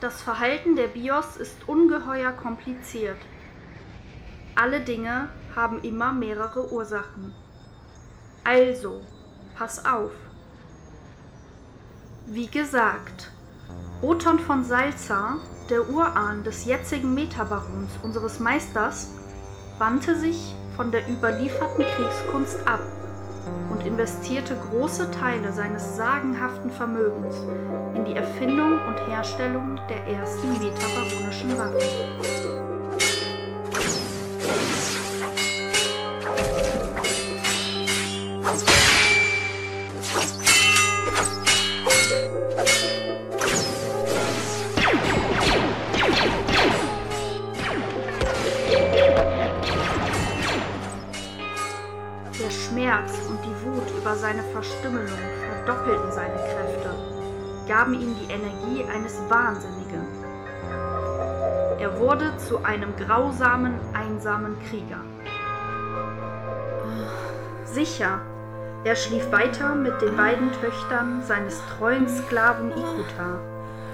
Das Verhalten der BIOS ist ungeheuer kompliziert. Alle Dinge haben immer mehrere Ursachen. Also, pass auf. Wie gesagt, Othon von Salza, der Urahn des jetzigen Metabarons unseres Meisters, wandte sich von der überlieferten Kriegskunst ab und investierte große Teile seines sagenhaften Vermögens in die Erfindung und Herstellung der ersten metabaronischen Waffen. Verstümmelung verdoppelten seine Kräfte, gaben ihm die Energie eines Wahnsinnigen. Er wurde zu einem grausamen, einsamen Krieger. Sicher, er schlief weiter mit den beiden Töchtern seines treuen Sklaven Ikuta.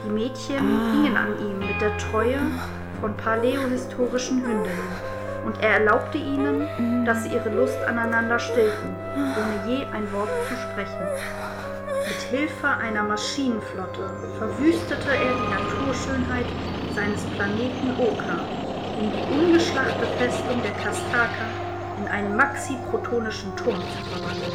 Die Mädchen hingen an ihm mit der Treue von paläohistorischen Hündinnen und er erlaubte ihnen, dass sie ihre Lust aneinander stillten, ohne je ein Wort zu sprechen. Mit Hilfe einer Maschinenflotte verwüstete er die Naturschönheit seines Planeten Oka, um die ungeschlachte Festung der Kastaka in einen maxi-protonischen Turm zu verwandeln.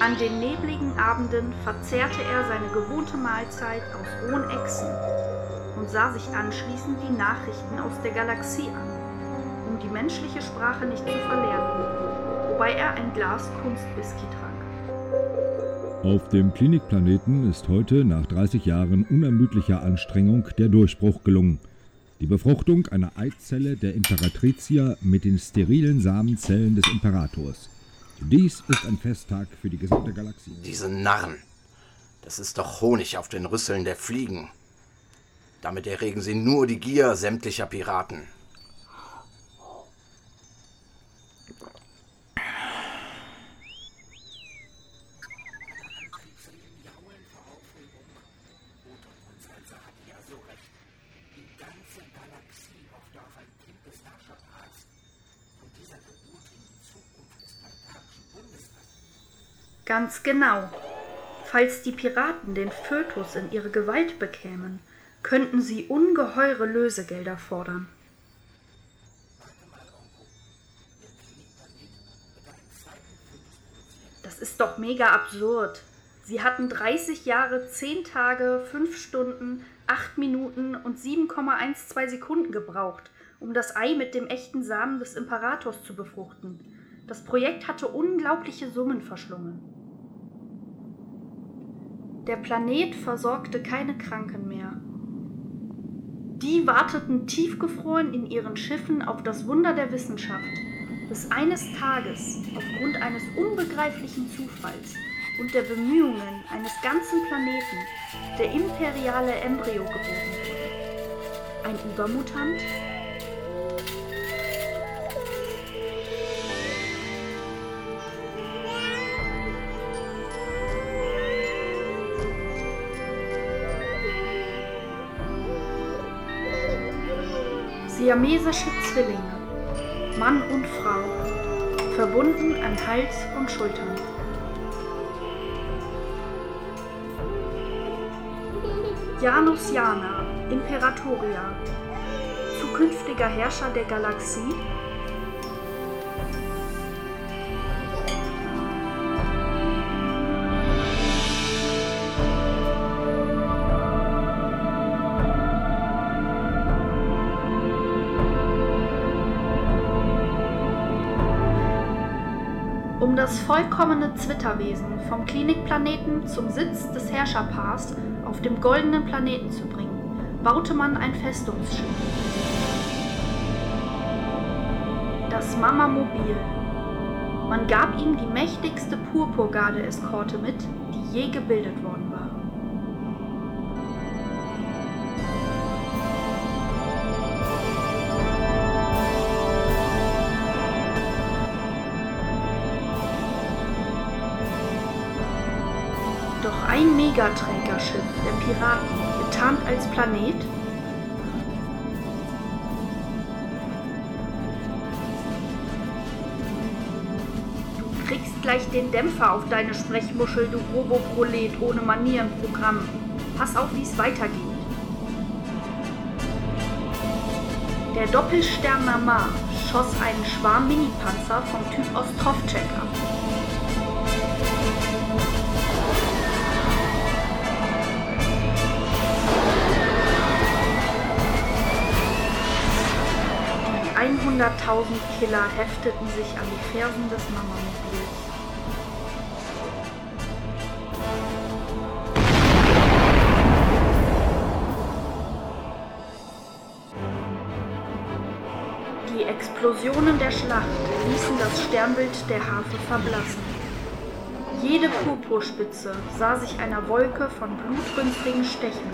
An den nebligen Abenden verzehrte er seine gewohnte Mahlzeit aus rohen Echsen und sah sich anschließend die Nachrichten aus der Galaxie an, um die menschliche Sprache nicht zu verlernen, wobei er ein Glas Kunstwhisky trank. Auf dem Klinikplaneten ist heute nach 30 Jahren unermüdlicher Anstrengung der Durchbruch gelungen. Die Befruchtung einer Eizelle der Imperatricia mit den sterilen Samenzellen des Imperators. Dies ist ein Festtag für die gesamte Galaxie. Diese Narren. Das ist doch Honig auf den Rüsseln der Fliegen. Damit erregen sie nur die Gier sämtlicher Piraten. Ganz genau. Falls die Piraten den Fötus in ihre Gewalt bekämen, könnten sie ungeheure Lösegelder fordern. Das ist doch mega absurd. Sie hatten 30 Jahre, 10 Tage, 5 Stunden, 8 Minuten und 7,12 Sekunden gebraucht, um das Ei mit dem echten Samen des Imperators zu befruchten. Das Projekt hatte unglaubliche Summen verschlungen. Der Planet versorgte keine Kranken mehr. Die warteten tiefgefroren in ihren Schiffen auf das Wunder der Wissenschaft, bis eines Tages aufgrund eines unbegreiflichen Zufalls und der Bemühungen eines ganzen Planeten der imperiale Embryo geboren wurde. Ein Übermutant, Siamesische Zwillinge, Mann und Frau, verbunden an Hals und Schultern. Janus Jana, Imperatoria, zukünftiger Herrscher der Galaxie, das vollkommene Zwitterwesen vom Klinikplaneten zum Sitz des Herrscherpaars auf dem goldenen Planeten zu bringen, baute man ein Festungsschiff. Das Mama-Mobil. Man gab ihm die mächtigste Purpurgarde-Eskorte mit, die je gebildet worden war. Megaträgerschiff der Piraten, getarnt als Planet, Du kriegst gleich den Dämpfer auf deine Sprechmuschel, du Roboprolet ohne Manierenprogramm. Pass auf, wie es weitergeht. Der Doppelstern Namar schoss einen Schwarm Minipanzer vom Typ Ostrovcek ab. 100.000 Killer hefteten sich an die Fersen des Mamamobils. Die Explosionen der Schlacht ließen das Sternbild der Harfe verblassen. Jede Purpurspitze sah sich einer Wolke von blutrünstigen Stechen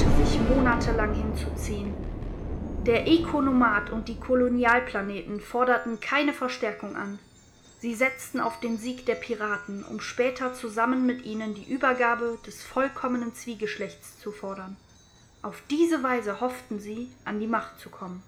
drohte sich monatelang hinzuziehen. Der Ekonomat und die Kolonialplaneten forderten keine Verstärkung an. Sie setzten auf den Sieg der Piraten, um später zusammen mit ihnen die Übergabe des vollkommenen Zwiegeschlechts zu fordern. Auf diese Weise hofften sie, an die Macht zu kommen.